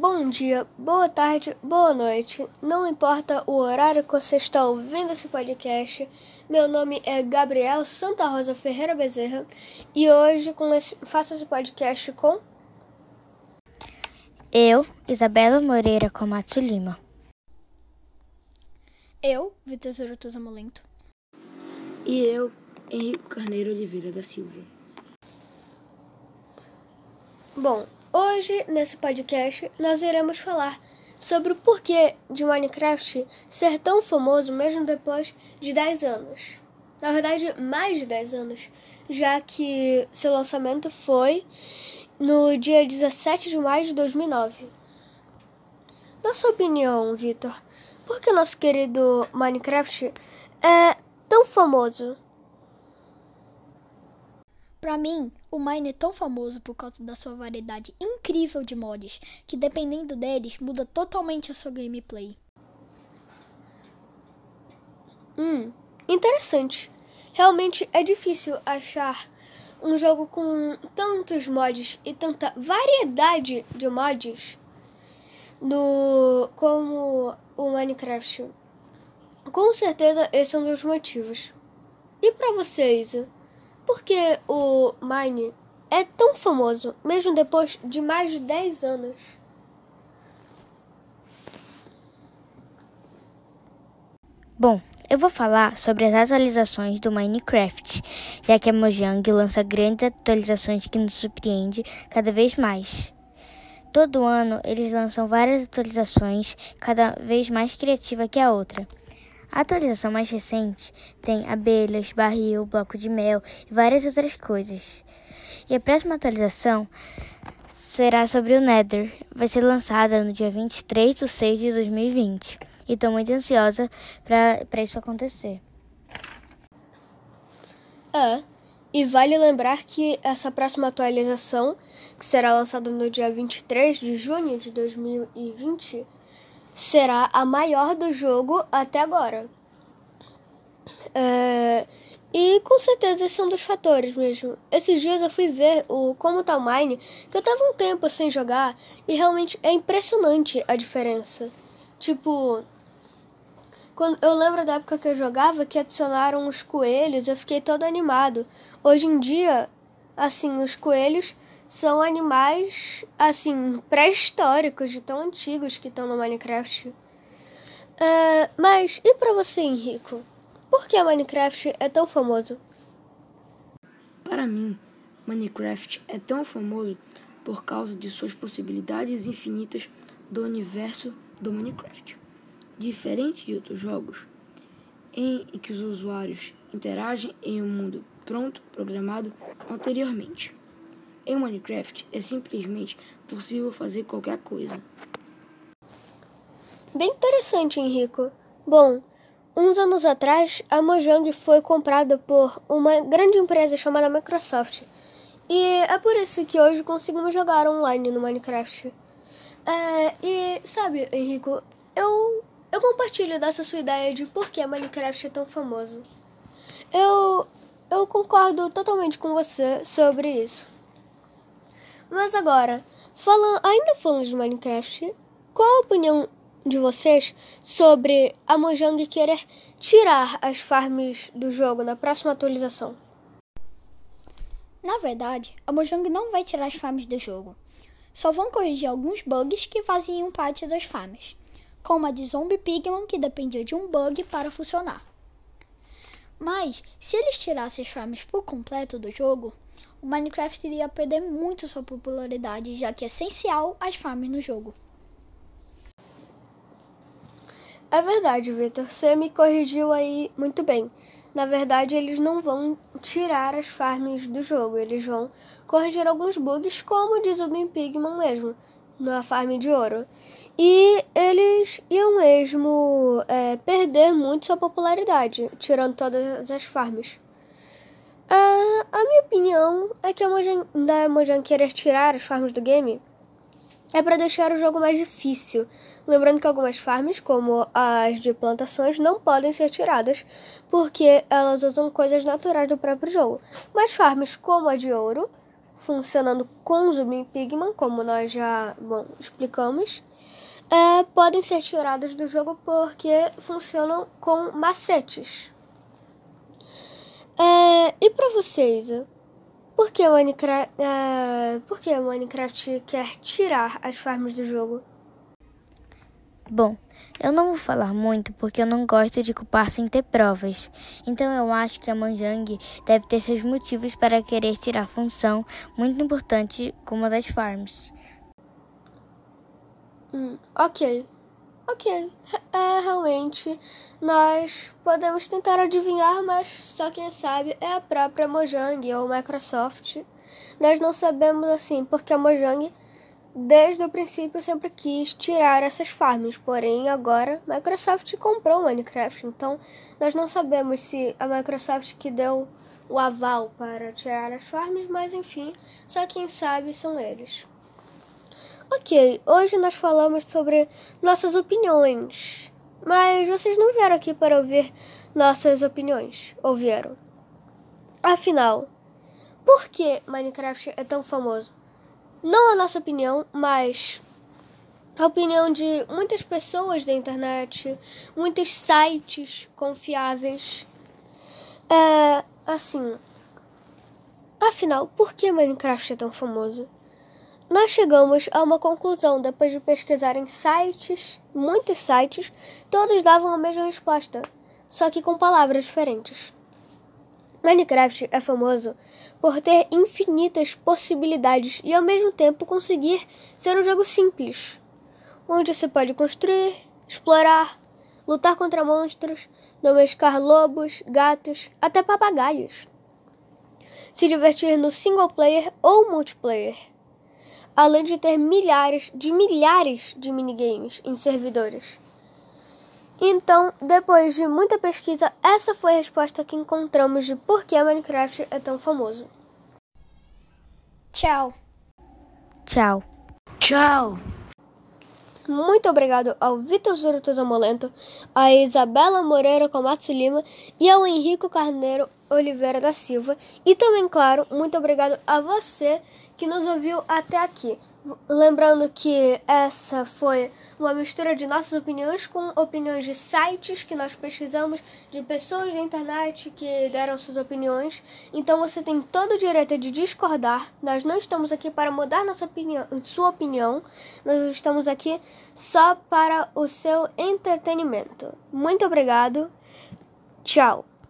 Bom dia, boa tarde, boa noite. Não importa o horário que você está ouvindo esse podcast. Meu nome é Gabriel Santa Rosa Ferreira Bezerra e hoje esse, faço esse podcast com eu, Isabela Moreira Comato Lima. Eu, Vitor Zurutuza Molento. E eu, Henrique Carneiro Oliveira da Silva. Bom, Hoje, nesse podcast, nós iremos falar sobre o porquê de Minecraft ser tão famoso mesmo depois de 10 anos. Na verdade, mais de 10 anos, já que seu lançamento foi no dia 17 de maio de 2009. Na sua opinião, Vitor, por que nosso querido Minecraft é tão famoso? Para mim, o Mine é tão famoso por causa da sua variedade incrível de mods, que dependendo deles muda totalmente a sua gameplay. Hum, interessante. Realmente é difícil achar um jogo com tantos mods e tanta variedade de mods no como o Minecraft. Com certeza esse é um dos motivos. E para vocês? Por que o Mine é tão famoso, mesmo depois de mais de 10 anos? Bom, eu vou falar sobre as atualizações do Minecraft, já que a Mojang lança grandes atualizações que nos surpreende cada vez mais. Todo ano eles lançam várias atualizações, cada vez mais criativa que a outra. A atualização mais recente tem abelhas, barril, bloco de mel e várias outras coisas. E a próxima atualização será sobre o Nether. Vai ser lançada no dia 23 de 6 de 2020. E estou muito ansiosa para isso acontecer. É, e vale lembrar que essa próxima atualização, que será lançada no dia 23 de junho de 2020, será a maior do jogo até agora. É, e com certeza esse é um dos fatores mesmo. Esses dias eu fui ver o como tá Mine, que eu tava um tempo sem jogar, e realmente é impressionante a diferença. Tipo, quando eu lembro da época que eu jogava que adicionaram os coelhos, eu fiquei todo animado. Hoje em dia, assim, os coelhos são animais, assim, pré-históricos, de tão antigos que estão no Minecraft. Uh, mas, e para você, Henrico? Por que Minecraft é tão famoso? Para mim, Minecraft é tão famoso por causa de suas possibilidades infinitas do universo do Minecraft. Diferente de outros jogos, em que os usuários interagem em um mundo pronto, programado anteriormente. Em Minecraft é simplesmente possível fazer qualquer coisa. Bem interessante, Henrico. Bom, uns anos atrás, a Mojang foi comprada por uma grande empresa chamada Microsoft. E é por isso que hoje conseguimos jogar online no Minecraft. É, e sabe, Henrico, eu, eu compartilho dessa sua ideia de por que Minecraft é tão famoso. Eu, eu concordo totalmente com você sobre isso. Mas agora, falando, ainda falando de Minecraft, qual a opinião de vocês sobre a Mojang querer tirar as farms do jogo na próxima atualização? Na verdade, a Mojang não vai tirar as farms do jogo. Só vão corrigir alguns bugs que faziam parte das farms, como a de Zombie Pigman que dependia de um bug para funcionar. Mas, se eles tirassem as farms por completo do jogo, o Minecraft iria perder muito sua popularidade, já que é essencial as farms no jogo. É verdade, Victor. Você me corrigiu aí muito bem. Na verdade, eles não vão tirar as farms do jogo, eles vão corrigir alguns bugs, como diz o Bin Pigman mesmo, na farm de ouro. E eles iam mesmo é, perder muito sua popularidade, tirando todas as farms. Uh, a minha opinião é que a Mojang, da Mojang querer tirar as farms do game é para deixar o jogo mais difícil. Lembrando que algumas farms, como as de plantações, não podem ser tiradas porque elas usam coisas naturais do próprio jogo. Mas farms como a de ouro funcionando com Zoom Pigman, como nós já bom, explicamos, é, podem ser tiradas do jogo porque funcionam com macetes. É, e para vocês, por que Minecraft, é, por que Minecraft quer tirar as farms do jogo? Bom, eu não vou falar muito porque eu não gosto de culpar sem ter provas. Então eu acho que a Mojang deve ter seus motivos para querer tirar a função muito importante como a das farms. Hum, ok. Ok. É, realmente, nós podemos tentar adivinhar, mas só quem sabe é a própria Mojang ou Microsoft. Nós não sabemos assim, porque a Mojang desde o princípio sempre quis tirar essas farms, porém agora Microsoft comprou o Minecraft, então nós não sabemos se a Microsoft que deu o aval para tirar as farms, mas enfim, só quem sabe são eles. Ok, hoje nós falamos sobre nossas opiniões, mas vocês não vieram aqui para ouvir nossas opiniões, ou vieram? Afinal, por que Minecraft é tão famoso? não a nossa opinião, mas a opinião de muitas pessoas da internet, muitos sites confiáveis. É assim. Afinal, por que Minecraft é tão famoso? Nós chegamos a uma conclusão depois de pesquisar em sites, muitos sites, todos davam a mesma resposta, só que com palavras diferentes. Minecraft é famoso por ter infinitas possibilidades e ao mesmo tempo conseguir ser um jogo simples, onde você pode construir, explorar, lutar contra monstros, domesticar lobos, gatos, até papagaios. Se divertir no single player ou multiplayer, além de ter milhares de milhares de minigames em servidores. Então, depois de muita pesquisa, essa foi a resposta que encontramos de por que Minecraft é tão famoso. Tchau. Tchau. Tchau. Muito obrigado ao Vitor Zuruto Zamolento, a Isabela Moreira Komatsu Lima e ao Henrico Carneiro Oliveira da Silva. E também, claro, muito obrigado a você que nos ouviu até aqui. Lembrando que essa foi uma mistura de nossas opiniões com opiniões de sites que nós pesquisamos, de pessoas da internet que deram suas opiniões. Então você tem todo o direito de discordar. Nós não estamos aqui para mudar nossa opinião, sua opinião. Nós estamos aqui só para o seu entretenimento. Muito obrigado. Tchau.